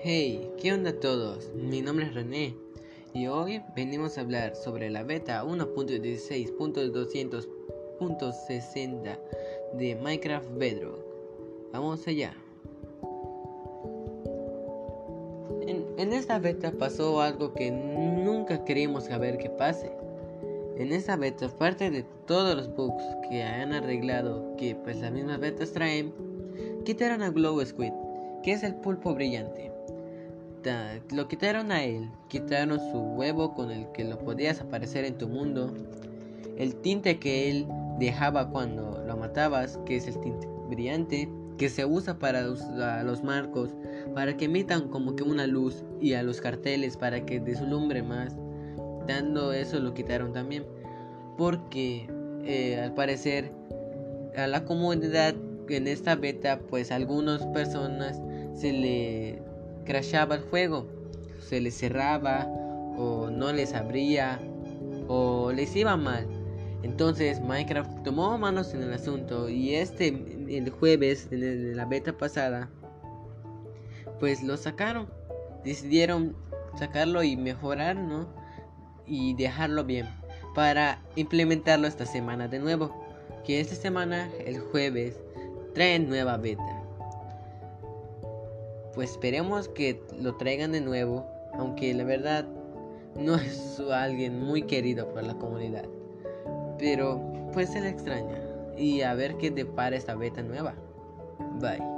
Hey, ¿qué onda a todos? Mi nombre es René y hoy venimos a hablar sobre la beta 1.16.200.60 de Minecraft Bedrock. Vamos allá. En, esta beta pasó algo que nunca queríamos saber que pase. En esta beta, aparte de todos los bugs que han arreglado que pues las mismas betas traen, quitaron a Glow Squid, que es el pulpo brillante lo quitaron a él, quitaron su huevo con el que lo podías aparecer en tu mundo, el tinte que él dejaba cuando lo matabas, que es el tinte brillante, que se usa para los, marcos, para que emitan como que una luz, y a los carteles para que deslumbre más. Dando eso lo quitaron también, porque eh, al parecer a la comunidad en esta beta, pues algunas personas se le crashaba el juego, se les cerraba o no les abría o les iba mal. Entonces Minecraft tomó manos en el asunto y este el jueves en, la beta pasada pues lo sacaron. Decidieron sacarlo y mejorar, ¿no? Y dejarlo bien para implementarlo esta semana de nuevo. Que esta semana, el jueves, traen nueva beta pues esperemos que lo traigan de nuevo, aunque la verdad no es alguien muy querido por la comunidad. Pero pues se le extraña y a ver qué depara esta beta nueva. Bye.